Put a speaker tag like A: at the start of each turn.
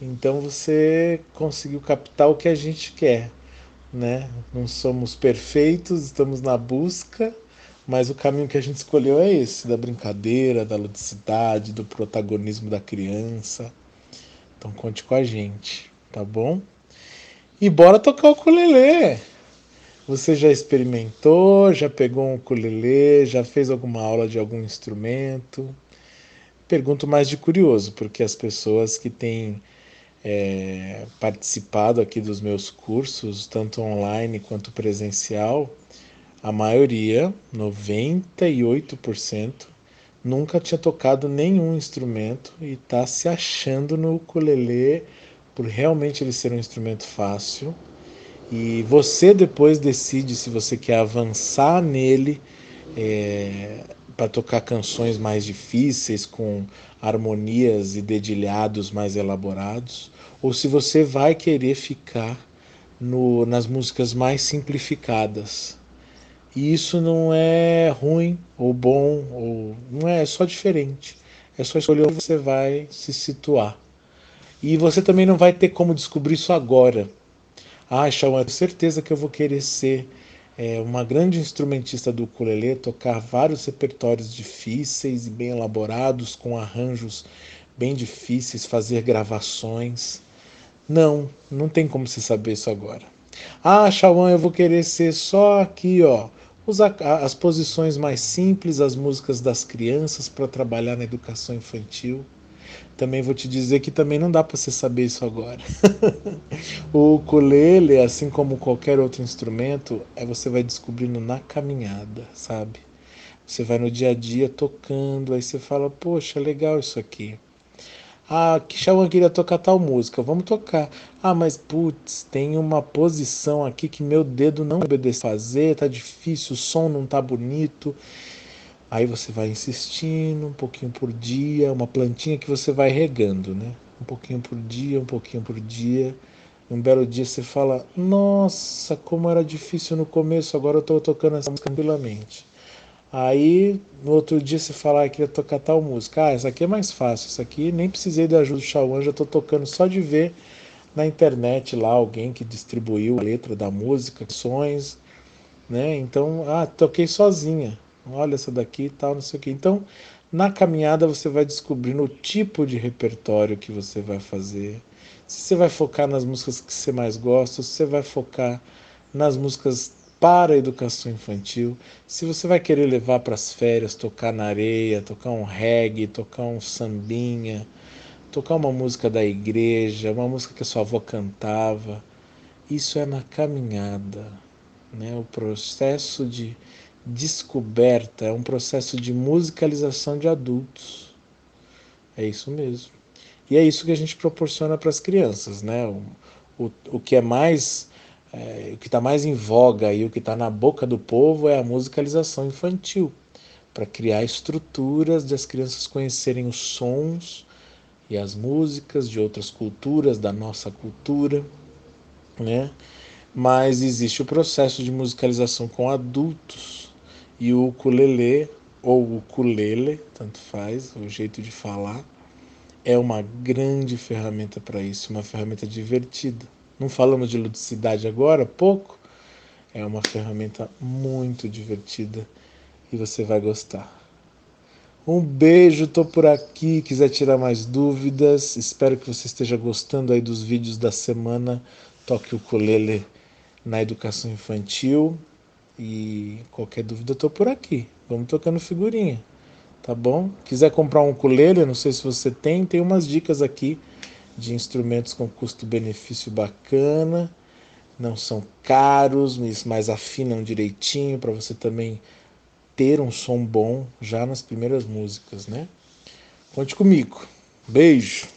A: Então você conseguiu captar o que a gente quer, né? Não somos perfeitos, estamos na busca, mas o caminho que a gente escolheu é esse, da brincadeira, da ludicidade, do protagonismo da criança. Então conte com a gente, tá bom? E bora tocar o ukulele. Você já experimentou, já pegou um ukulele, já fez alguma aula de algum instrumento? Pergunto mais de curioso, porque as pessoas que têm é, participado aqui dos meus cursos, tanto online quanto presencial, a maioria, 98%, nunca tinha tocado nenhum instrumento e está se achando no ukulele por realmente ele ser um instrumento fácil. E você depois decide se você quer avançar nele é, para tocar canções mais difíceis, com harmonias e dedilhados mais elaborados, ou se você vai querer ficar no, nas músicas mais simplificadas. E isso não é ruim ou bom, ou não é, é só diferente. É só escolher onde você vai se situar. E você também não vai ter como descobrir isso agora. Ah, Shawn, eu certeza que eu vou querer ser é, uma grande instrumentista do ukulele, tocar vários repertórios difíceis e bem elaborados, com arranjos bem difíceis, fazer gravações. Não, não tem como se saber isso agora. Ah, Shawan, eu vou querer ser só aqui, ó, usar as posições mais simples, as músicas das crianças para trabalhar na educação infantil. Também vou te dizer que também não dá para você saber isso agora. o ukulele, assim como qualquer outro instrumento, é você vai descobrindo na caminhada, sabe? Você vai no dia a dia tocando, aí você fala, poxa, legal isso aqui. Ah, que Shawan queria tocar tal música, vamos tocar. Ah, mas putz, tem uma posição aqui que meu dedo não obedece fazer, tá difícil, o som não tá bonito. Aí você vai insistindo um pouquinho por dia, uma plantinha que você vai regando, né? Um pouquinho por dia, um pouquinho por dia. Um belo dia você fala: Nossa, como era difícil no começo, agora eu estou tocando essa música tranquilamente. Aí no outro dia você fala, ah, queria tocar tal música. Ah, essa aqui é mais fácil, essa aqui nem precisei da ajuda do Shawan, já estou tocando só de ver na internet lá alguém que distribuiu a letra da música, sons, né? Então, ah, toquei sozinha. Olha essa daqui e tal, não sei o que. Então, na caminhada você vai descobrindo o tipo de repertório que você vai fazer. Se você vai focar nas músicas que você mais gosta, se você vai focar nas músicas para a educação infantil. Se você vai querer levar para as férias, tocar na areia, tocar um reggae, tocar um sambinha, tocar uma música da igreja, uma música que a sua avó cantava, isso é na caminhada, né? O processo de descoberta é um processo de musicalização de adultos. É isso mesmo. E é isso que a gente proporciona para as crianças, né? O, o, o que é mais é, o que está mais em voga e o que está na boca do povo é a musicalização infantil, para criar estruturas de as crianças conhecerem os sons e as músicas de outras culturas, da nossa cultura, né? Mas existe o processo de musicalização com adultos e o ukulele ou o ukulele, tanto faz, o jeito de falar, é uma grande ferramenta para isso, uma ferramenta divertida não falamos de ludicidade agora, pouco. É uma ferramenta muito divertida e você vai gostar. Um beijo, tô por aqui. Quiser tirar mais dúvidas, espero que você esteja gostando aí dos vídeos da semana. Toque o ukulele na educação infantil. E qualquer dúvida, eu tô por aqui. Vamos tocando figurinha, tá bom? Quiser comprar um ukulele, não sei se você tem, tem umas dicas aqui de instrumentos com custo-benefício bacana, não são caros, mas afinam direitinho para você também ter um som bom já nas primeiras músicas, né? Conte comigo. Beijo!